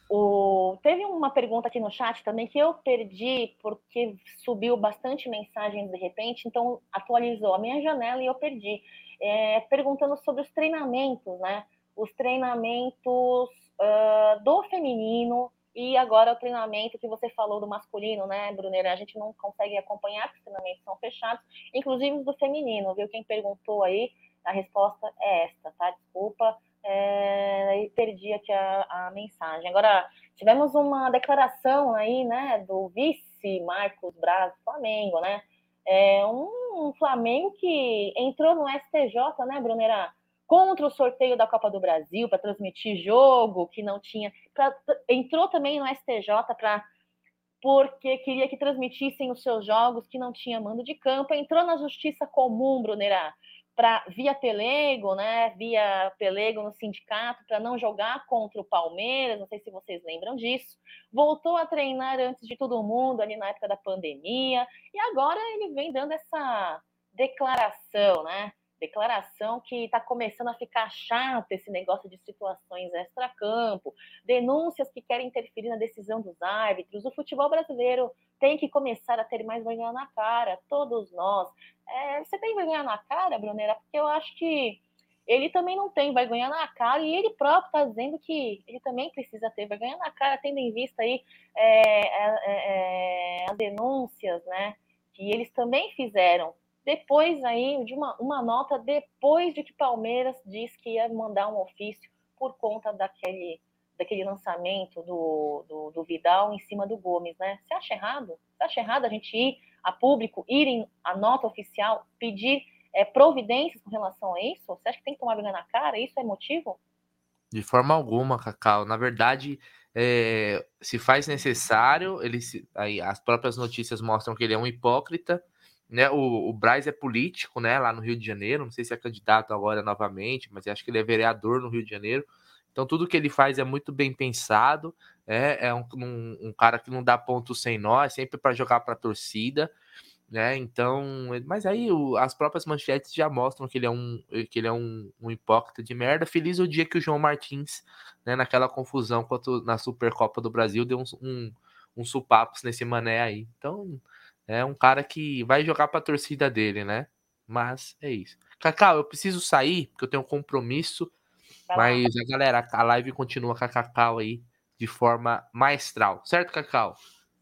O... Teve uma pergunta aqui no chat também que eu perdi porque subiu bastante mensagem de repente, então atualizou a minha janela e eu perdi. É, perguntando sobre os treinamentos, né? Os treinamentos uh, do feminino e agora o treinamento que você falou do masculino, né, Brunera? A gente não consegue acompanhar porque os treinamentos são fechados, inclusive os do feminino, viu? Quem perguntou aí a resposta é esta, tá? Desculpa, é, perdi aqui a, a, mensagem. Agora, tivemos uma declaração aí, né, do vice Marcos Braz Flamengo, né? É um, Flamengo que entrou no STJ, né, Brunera? Contra o sorteio da Copa do Brasil para transmitir jogo que não tinha. Pra, entrou também no STJ para porque queria que transmitissem os seus jogos que não tinha mando de campo. Entrou na justiça comum, Brunera, para via pelego, né, via pelego no sindicato para não jogar contra o Palmeiras, não sei se vocês lembram disso. Voltou a treinar antes de todo mundo ali na época da pandemia e agora ele vem dando essa declaração, né? Declaração que está começando a ficar chato esse negócio de situações extra-campo, denúncias que querem interferir na decisão dos árbitros. O futebol brasileiro tem que começar a ter mais vergonha na cara, todos nós. É, você tem vergonha na cara, Brunera? Porque eu acho que ele também não tem vergonha na cara e ele próprio está dizendo que ele também precisa ter vergonha na cara, tendo em vista aí é, é, é, as denúncias, né, que eles também fizeram depois aí de uma, uma nota depois de que Palmeiras disse que ia mandar um ofício por conta daquele, daquele lançamento do, do, do, Vidal em cima do Gomes, né? Você acha errado? Você acha errado a gente ir a público, irem a nota oficial, pedir é, providências com relação a isso? Você acha que tem que tomar vergonha na cara? Isso é motivo? De forma alguma, Cacau. Na verdade, é, se faz necessário, ele, aí, as próprias notícias mostram que ele é um hipócrita, né? O, o Braz é político, né? Lá no Rio de Janeiro. Não sei se é candidato agora novamente, mas acho que ele é vereador no Rio de Janeiro. Então tudo que ele faz é muito bem pensado. É, é um, um, um cara que não dá ponto sem nó, é sempre para jogar para a torcida né? Então, mas aí o, as próprias manchetes já mostram que ele é um que ele é um, um hipócrita de merda. Feliz o dia que o João Martins, né, naquela confusão quanto na Supercopa do Brasil, deu um, um, um supapos nesse mané aí. Então, é um cara que vai jogar para a torcida dele, né? Mas é isso. Cacau, eu preciso sair porque eu tenho um compromisso. Mas a galera, a live continua com a Cacau aí de forma maestral, certo, Cacau?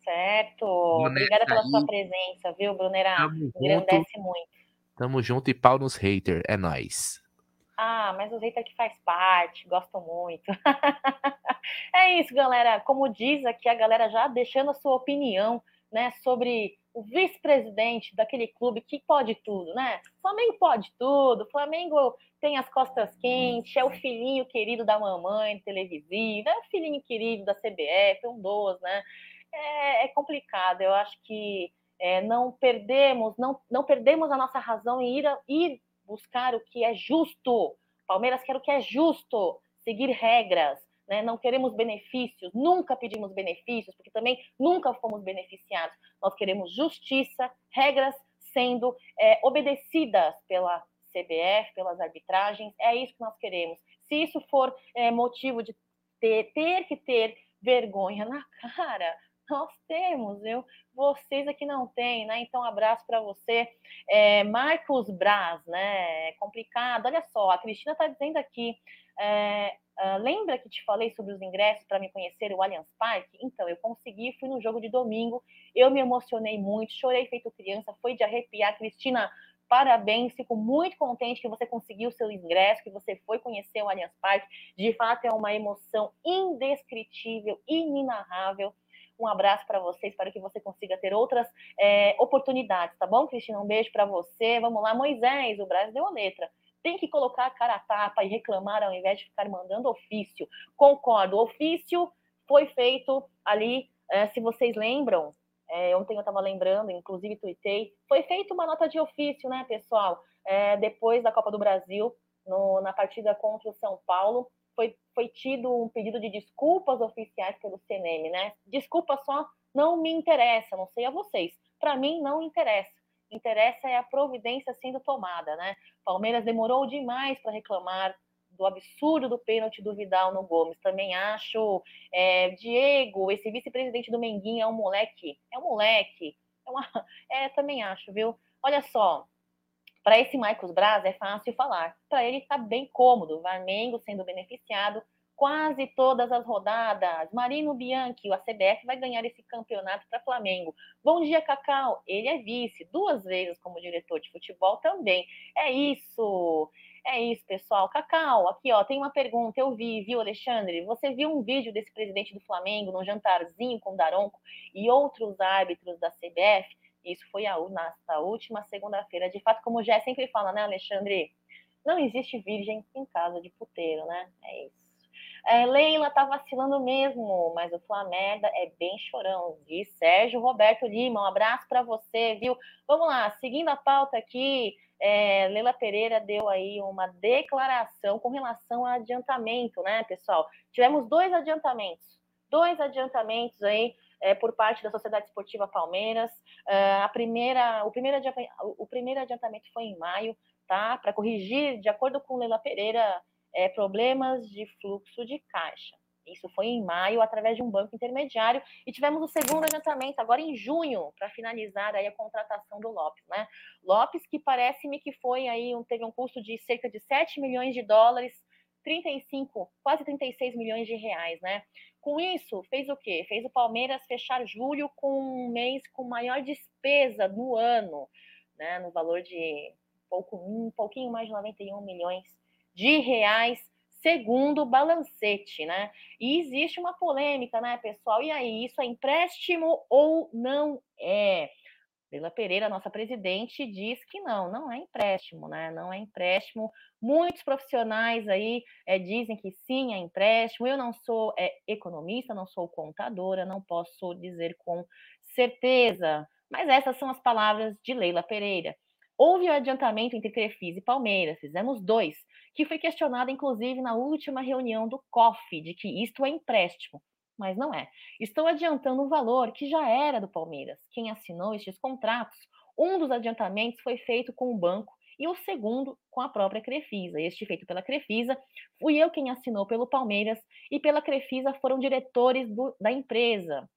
Certo. Obrigada pela aí. sua presença, viu, Brunera? Tamo Engrandece junto. muito. Tamo junto e pau nos haters. É nóis. Ah, mas os haters que faz parte, gosto muito. é isso, galera. Como diz aqui a galera já deixando a sua opinião, né, sobre o vice-presidente daquele clube que pode tudo, né? Flamengo pode tudo, Flamengo tem as costas quentes, é o filhinho querido da mamãe televisiva, é o filhinho querido da CBF, um dos, né? é, é complicado. Eu acho que é, não perdemos, não, não perdemos a nossa razão em ir, a, ir buscar o que é justo. Palmeiras quer o que é justo, seguir regras, né? não queremos benefícios, nunca pedimos benefícios, porque também nunca fomos beneficiados. Nós queremos justiça, regras sendo é, obedecidas pela CBF, pelas arbitragens, é isso que nós queremos. Se isso for é, motivo de ter, ter que ter vergonha na cara, nós temos, viu? Vocês aqui não têm, né? Então, abraço para você. É, Marcos Braz, né? É complicado. Olha só, a Cristina está dizendo aqui. É, uh, lembra que te falei sobre os ingressos para me conhecer o Allianz Parque? Então, eu consegui, fui no jogo de domingo, eu me emocionei muito, chorei feito criança, foi de arrepiar. Cristina, parabéns, fico muito contente que você conseguiu o seu ingresso, que você foi conhecer o Allianz Parque. De fato, é uma emoção indescritível, inenarrável. Um abraço para vocês, para que você consiga ter outras é, oportunidades, tá bom, Cristina? Um beijo para você. Vamos lá, Moisés, o Brasil deu a letra. Tem que colocar a cara a tapa e reclamar ao invés de ficar mandando ofício. Concordo, o ofício foi feito ali, é, se vocês lembram, é, ontem eu estava lembrando, inclusive tuitei, foi feita uma nota de ofício, né, pessoal? É, depois da Copa do Brasil, no, na partida contra o São Paulo, foi, foi tido um pedido de desculpas oficiais pelo CNM, né? Desculpa só não me interessa, não sei a vocês. Para mim não interessa. Interessa é a providência sendo tomada, né? Palmeiras demorou demais para reclamar do absurdo do pênalti do Vidal no Gomes. Também acho, é, Diego, esse vice-presidente do Menguinho é um moleque, é um moleque. É, uma, é também acho, viu? Olha só, para esse Marcos Braz é fácil falar. Para ele está bem cômodo. Varmengo sendo beneficiado quase todas as rodadas. Marino Bianchi, o ACBF, vai ganhar esse campeonato para Flamengo. Bom dia, Cacau. Ele é vice, duas vezes como diretor de futebol também. É isso. É isso, pessoal. Cacau, aqui ó, tem uma pergunta. Eu vi, viu, Alexandre? Você viu um vídeo desse presidente do Flamengo num jantarzinho com Daronco e outros árbitros da CBF? Isso foi a, última segunda-feira. De fato, como o Jé sempre fala, né, Alexandre? Não existe virgem em casa de puteiro, né? É isso. É, Leila tá vacilando mesmo, mas o Flamengo é bem chorão. Diz Sérgio Roberto Lima. Um abraço para você, viu? Vamos lá, seguindo a pauta aqui, é, Leila Pereira deu aí uma declaração com relação a adiantamento, né, pessoal? Tivemos dois adiantamentos, dois adiantamentos aí é, por parte da Sociedade Esportiva Palmeiras. Uh, a primeira, o, primeiro o primeiro adiantamento foi em maio, tá? Para corrigir, de acordo com Leila Pereira, é, problemas de fluxo de caixa. Isso foi em maio, através de um banco intermediário, e tivemos o segundo adiantamento agora em junho, para finalizar aí a contratação do Lopes, né? Lopes, que parece-me que foi aí, teve um custo de cerca de 7 milhões de dólares, 35, quase 36 milhões de reais, né? Com isso, fez o quê? Fez o Palmeiras fechar julho com um mês com maior despesa no ano, né? No valor de pouco, um pouquinho mais de 91 milhões de reais, segundo o balancete, né? E existe uma polêmica, né, pessoal? E aí, isso é empréstimo ou não é? Leila Pereira, nossa presidente, diz que não, não é empréstimo, né? Não é empréstimo. Muitos profissionais aí é, dizem que sim, é empréstimo. Eu não sou é, economista, não sou contadora, não posso dizer com certeza. Mas essas são as palavras de Leila Pereira. Houve o um adiantamento entre Crefisa e Palmeiras, fizemos dois, que foi questionado inclusive na última reunião do COF, de que isto é empréstimo. Mas não é. Estou adiantando um valor que já era do Palmeiras. Quem assinou estes contratos, um dos adiantamentos foi feito com o banco e o segundo com a própria Crefisa. Este feito pela Crefisa, fui eu quem assinou pelo Palmeiras e pela Crefisa foram diretores do, da empresa.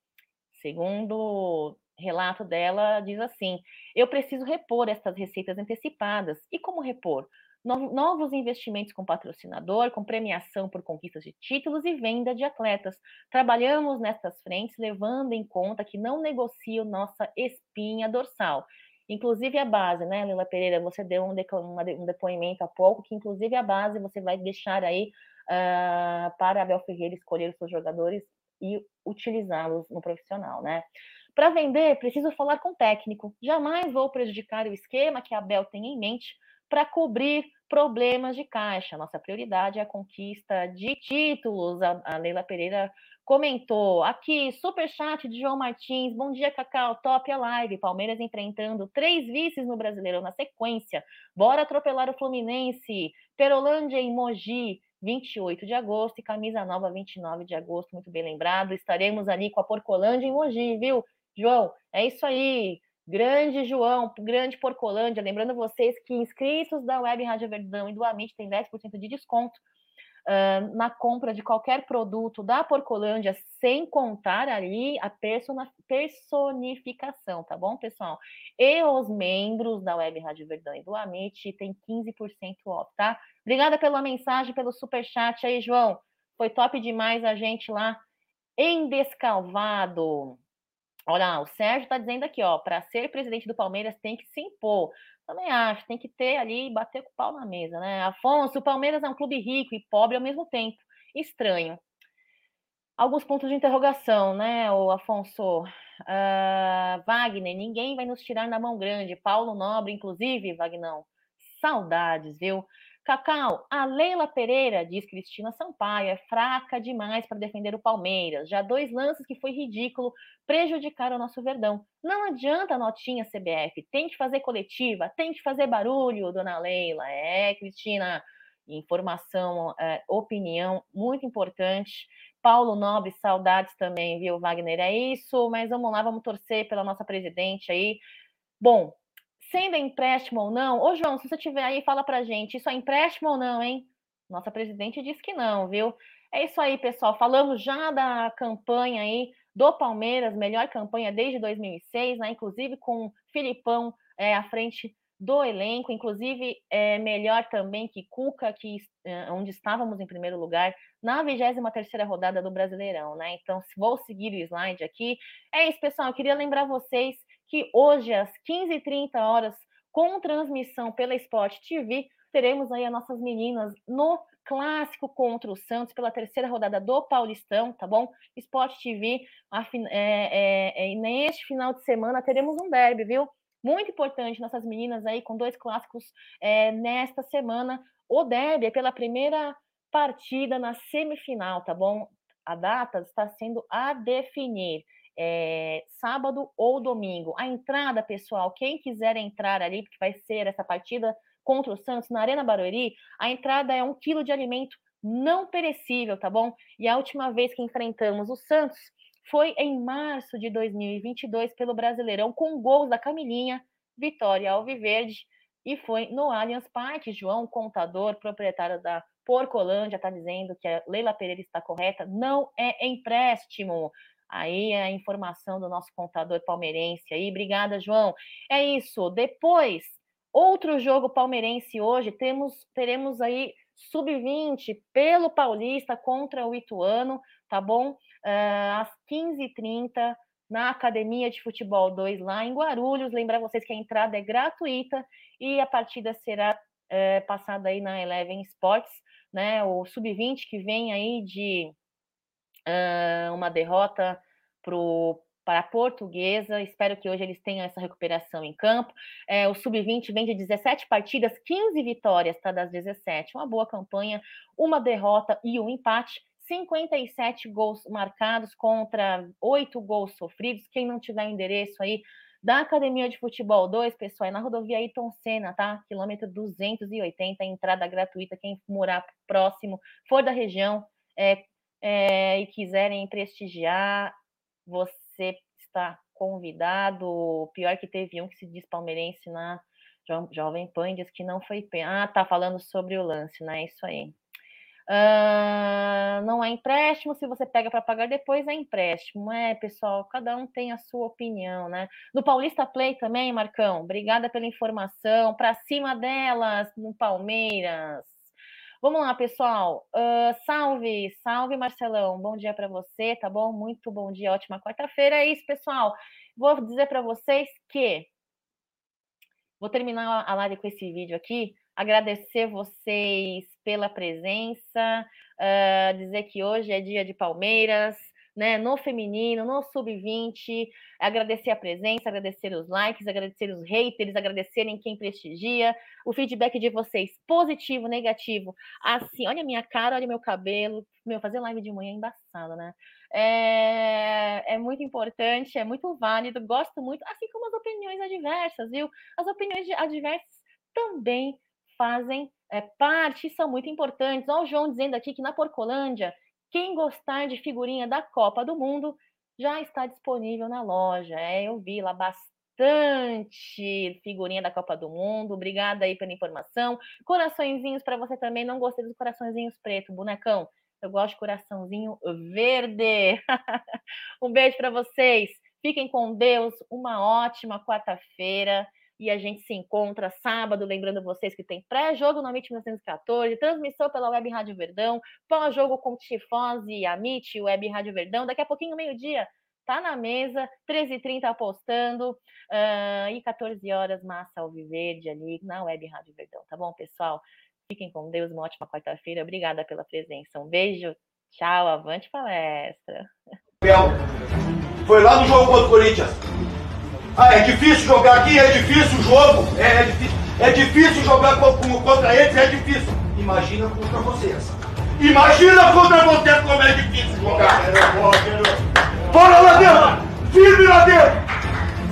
Segundo relato dela, diz assim: eu preciso repor estas receitas antecipadas. E como repor? Novos investimentos com patrocinador, com premiação por conquistas de títulos e venda de atletas. Trabalhamos nestas frentes, levando em conta que não negocio nossa espinha dorsal. Inclusive a base, né, Lila Pereira? Você deu um, um depoimento há pouco, que inclusive a base você vai deixar aí uh, para Abel Ferreira escolher os seus jogadores e utilizá-los no profissional, né? Para vender, preciso falar com o técnico. Jamais vou prejudicar o esquema que a Abel tem em mente para cobrir problemas de caixa. Nossa prioridade é a conquista de títulos. A, a Leila Pereira comentou aqui, super chat de João Martins. Bom dia, Cacau. Top a live. Palmeiras enfrentando três vices no Brasileirão na sequência. Bora atropelar o Fluminense. Perolândia e Mogi. 28 de agosto e camisa nova 29 de agosto, muito bem lembrado. Estaremos ali com a Porcolândia em Mogi, viu, João? É isso aí. Grande João, grande Porcolândia. Lembrando vocês que inscritos da Web Rádio Verdão e do Amit têm 10% de desconto uh, na compra de qualquer produto da Porcolândia, sem contar ali a personificação, tá bom, pessoal? E os membros da Web Rádio Verdão e do Amit têm 15% off, tá? Obrigada pela mensagem, pelo super chat aí, João. Foi top demais a gente lá em Descalvado. Olha, o Sérgio está dizendo aqui, ó, para ser presidente do Palmeiras tem que se impor. Também acho, tem que ter ali e bater com o pau na mesa, né? Afonso, o Palmeiras é um clube rico e pobre ao mesmo tempo. Estranho. Alguns pontos de interrogação, né, o Afonso? Uh, Wagner, ninguém vai nos tirar na mão grande. Paulo Nobre, inclusive, Vagnão. Saudades, viu? Cacau, a Leila Pereira, diz Cristina Sampaio, é fraca demais para defender o Palmeiras. Já dois lances que foi ridículo prejudicaram o nosso Verdão. Não adianta a notinha CBF, tem que fazer coletiva, tem que fazer barulho, dona Leila. É, Cristina, informação, é, opinião muito importante. Paulo Nobre, saudades também, viu, Wagner? É isso, mas vamos lá, vamos torcer pela nossa presidente aí. Bom, sendo empréstimo ou não, ô João, se você tiver aí, fala pra gente, isso é empréstimo ou não, hein? Nossa presidente disse que não, viu? É isso aí, pessoal. Falamos já da campanha aí do Palmeiras, melhor campanha desde 2006, né? Inclusive com Filipão é, à frente do elenco, inclusive é melhor também que Cuca, que é, onde estávamos em primeiro lugar na 23ª rodada do Brasileirão, né? Então, vou seguir o slide aqui. É isso, pessoal. Eu queria lembrar vocês que hoje, às 15h30 horas, com transmissão pela Sport TV, teremos aí as nossas meninas no clássico contra o Santos pela terceira rodada do Paulistão, tá bom? Sport TV, é, é, é, neste final de semana teremos um derby, viu? Muito importante, nossas meninas aí com dois clássicos é, nesta semana. O derby é pela primeira partida na semifinal, tá bom? A data está sendo a definir é, sábado ou domingo. A entrada, pessoal, quem quiser entrar ali, porque vai ser essa partida contra o Santos na Arena Barueri, a entrada é um quilo de alimento não perecível, tá bom? E a última vez que enfrentamos o Santos foi em março de 2022 pelo Brasileirão, com gols da Camilinha, Vitória Alviverde, e foi no Allianz Parque. João, contador, proprietário da Porcolândia, está dizendo que a Leila Pereira está correta, não é empréstimo. Aí é a informação do nosso contador palmeirense aí. Obrigada, João. É isso. Depois, outro jogo palmeirense hoje, temos teremos aí sub-20 pelo Paulista contra o Ituano, tá bom? Uh, às 15h30 na Academia de Futebol 2 lá em Guarulhos. Lembrar vocês que a entrada é gratuita e a partida será uh, passada aí na Eleven Sports, né? O sub-20 que vem aí de uh, uma derrota para a portuguesa. Espero que hoje eles tenham essa recuperação em campo. É, o Sub-20 vem de 17 partidas, 15 vitórias tá, das 17. Uma boa campanha, uma derrota e um empate. 57 gols marcados contra 8 gols sofridos. Quem não tiver endereço aí da Academia de Futebol 2, pessoal, é na rodovia Ayrton Senna, tá? Quilômetro 280, entrada gratuita. Quem morar próximo, for da região é, é, e quiserem prestigiar, você está convidado. Pior que teve um que se diz palmeirense na Jovem Pan, diz que não foi. Ah, tá falando sobre o lance, né? Isso aí. Não é empréstimo, se você pega para pagar depois é empréstimo, é, pessoal, cada um tem a sua opinião, né? No Paulista Play também, Marcão, obrigada pela informação, para cima delas no Palmeiras. Vamos lá, pessoal. Uh, salve, salve, Marcelão. Bom dia para você, tá bom? Muito bom dia, ótima quarta-feira. É isso, pessoal. Vou dizer para vocês que vou terminar a live com esse vídeo aqui. Agradecer vocês pela presença, uh, dizer que hoje é dia de Palmeiras, né, no feminino, no sub-20, agradecer a presença, agradecer os likes, agradecer os haters, agradecerem quem prestigia, o feedback de vocês, positivo, negativo, assim, olha minha cara, olha meu cabelo, meu, fazer live de manhã é embaçado, né? É, é muito importante, é muito válido, gosto muito, assim como as opiniões adversas, viu? As opiniões adversas também fazem é, parte são muito importantes. Olha o João dizendo aqui que na Porcolândia, quem gostar de figurinha da Copa do Mundo já está disponível na loja. É, eu vi lá bastante figurinha da Copa do Mundo. Obrigada aí pela informação. Coraçõezinhos para você também. Não gostei dos coraçõezinhos preto, bonecão. Eu gosto de coraçãozinho verde. um beijo para vocês. Fiquem com Deus. Uma ótima quarta-feira e a gente se encontra sábado, lembrando vocês que tem pré-jogo no Amit 1914, transmissão pela Web Rádio Verdão, pós-jogo com Tifose e Amit, Web Rádio Verdão, daqui a pouquinho, meio-dia, tá na mesa, 13h30 apostando, uh, e 14 horas, Massa Alviverde ali na Web Rádio Verdão, tá bom, pessoal? Fiquem com Deus, uma ótima quarta-feira, obrigada pela presença, um beijo, tchau, avante palestra. Foi lá no jogo contra o Corinthians. Ah, é difícil jogar aqui, é difícil o jogo, é, é, difícil, é difícil jogar contra eles, é difícil. Imagina contra vocês. Imagina contra vocês como é difícil jogar. Bora lá dentro! Firme lá dentro!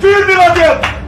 Firme lá dentro!